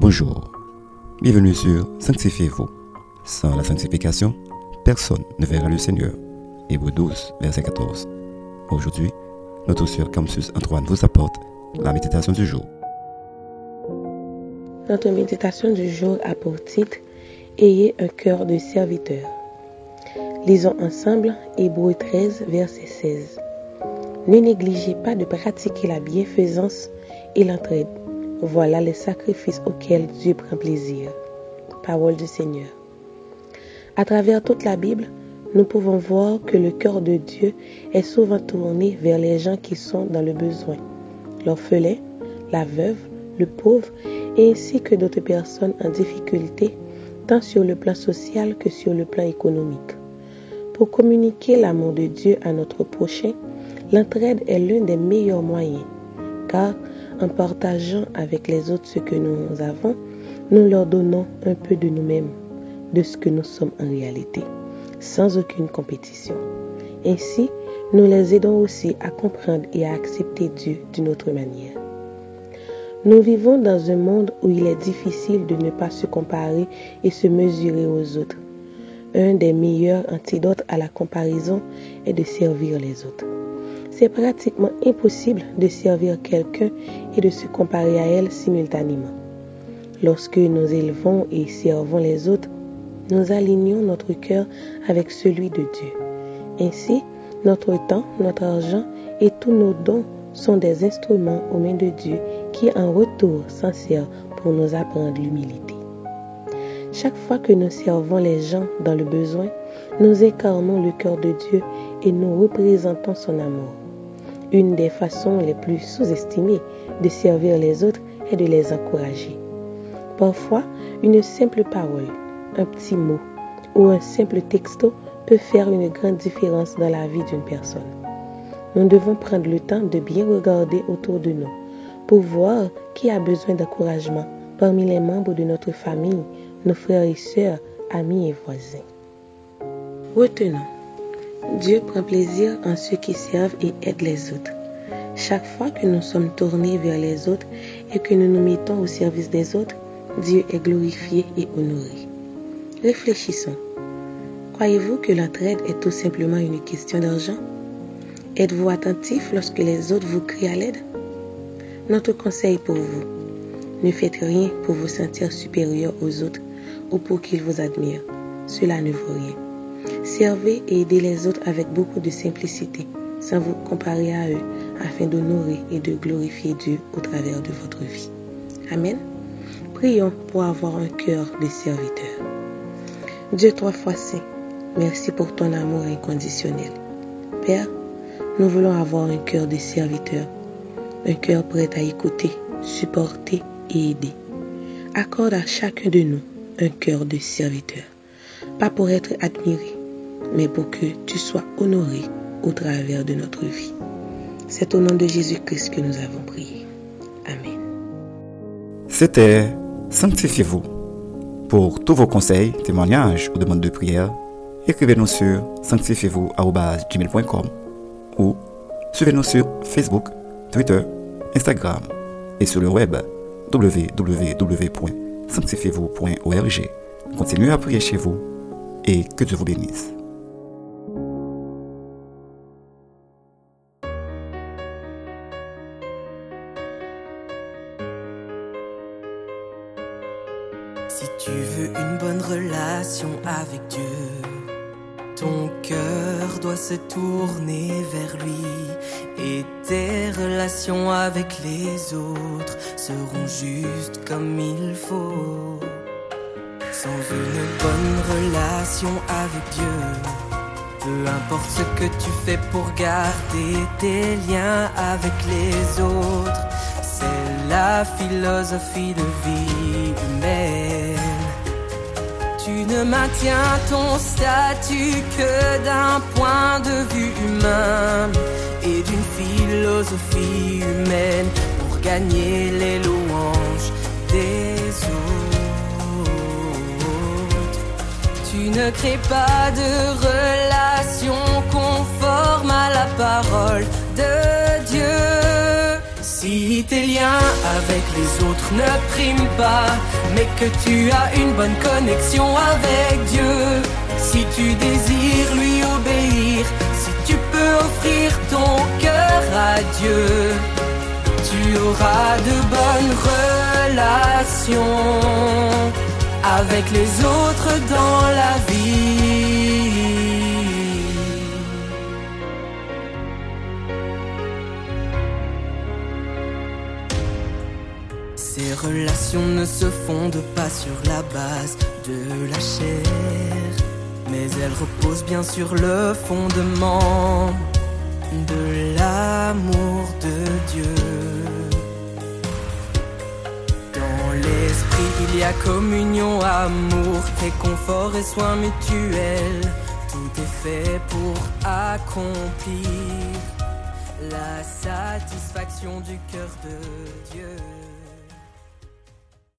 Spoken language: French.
Bonjour, bienvenue sur Sanctifiez-vous. Sans la sanctification, personne ne verra le Seigneur. Hébreu 12, verset 14. Aujourd'hui, notre sœur Campus Antoine vous apporte la méditation du jour. Notre méditation du jour a pour titre Ayez un cœur de serviteur. Lisons ensemble Hébreu 13, verset 16. Ne négligez pas de pratiquer la bienfaisance et l'entraide. Voilà les sacrifices auxquels Dieu prend plaisir. Parole du Seigneur. À travers toute la Bible, nous pouvons voir que le cœur de Dieu est souvent tourné vers les gens qui sont dans le besoin, l'orphelin, la veuve, le pauvre, et ainsi que d'autres personnes en difficulté, tant sur le plan social que sur le plan économique. Pour communiquer l'amour de Dieu à notre prochain, l'entraide est l'un des meilleurs moyens, car en partageant avec les autres ce que nous avons, nous leur donnons un peu de nous-mêmes, de ce que nous sommes en réalité, sans aucune compétition. Ainsi, nous les aidons aussi à comprendre et à accepter Dieu d'une autre manière. Nous vivons dans un monde où il est difficile de ne pas se comparer et se mesurer aux autres. Un des meilleurs antidotes à la comparaison est de servir les autres. C'est pratiquement impossible de servir quelqu'un et de se comparer à elle simultanément. Lorsque nous élevons et servons les autres, nous alignons notre cœur avec celui de Dieu. Ainsi, notre temps, notre argent et tous nos dons sont des instruments aux mains de Dieu qui en retour s'en servent pour nous apprendre l'humilité. Chaque fois que nous servons les gens dans le besoin, nous incarnons le cœur de Dieu et nous représentons son amour. Une des façons les plus sous-estimées de servir les autres est de les encourager. Parfois, une simple parole, un petit mot ou un simple texto peut faire une grande différence dans la vie d'une personne. Nous devons prendre le temps de bien regarder autour de nous pour voir qui a besoin d'encouragement parmi les membres de notre famille, nos frères et sœurs, amis et voisins. Retenons, Dieu prend plaisir en ceux qui servent et aident les autres. Chaque fois que nous sommes tournés vers les autres et que nous nous mettons au service des autres, Dieu est glorifié et honoré. Réfléchissons. Croyez-vous que l'entraide est tout simplement une question d'argent? Êtes-vous attentif lorsque les autres vous crient à l'aide? Notre conseil pour vous, ne faites rien pour vous sentir supérieur aux autres ou pour qu'ils vous admirent. Cela ne vaut rien. Servez et aidez les autres avec beaucoup de simplicité, sans vous comparer à eux, afin d'honorer et de glorifier Dieu au travers de votre vie. Amen. Prions pour avoir un cœur de serviteur. Dieu trois fois saint, merci pour ton amour inconditionnel. Père, nous voulons avoir un cœur de serviteur, un cœur prêt à écouter, supporter et aider. Accorde à chacun de nous un cœur de serviteur, pas pour être admiré, mais pour que tu sois honoré au travers de notre vie. C'est au nom de Jésus-Christ que nous avons prié. Amen. C'était Sanctifiez-vous. Pour tous vos conseils, témoignages ou demandes de prière, écrivez-nous sur sanctifiez-vous.com ou suivez-nous sur Facebook, Twitter, Instagram et sur le web www.sanctifiez-vous.org. Continuez à prier chez vous et que Dieu vous bénisse. Si tu veux une bonne relation avec Dieu, ton cœur doit se tourner vers lui et tes relations avec les autres seront justes comme il faut. Sans une bonne relation avec Dieu, peu importe ce que tu fais pour garder tes liens avec les autres, c'est la philosophie de vie maintiens ton statut que d'un point de vue humain et d'une philosophie humaine pour gagner les louanges des autres. Tu ne crées pas de relation conforme à la parole. Tes liens avec les autres ne priment pas, mais que tu as une bonne connexion avec Dieu, si tu désires lui obéir, si tu peux offrir ton cœur à Dieu, tu auras de bonnes relations avec les autres dans la vie. Ces relations ne se fondent pas sur la base de la chair, mais elles reposent bien sur le fondement de l'amour de Dieu. Dans l'esprit, il y a communion, amour, réconfort et soins mutuels. Tout est fait pour accomplir la satisfaction du cœur de Dieu.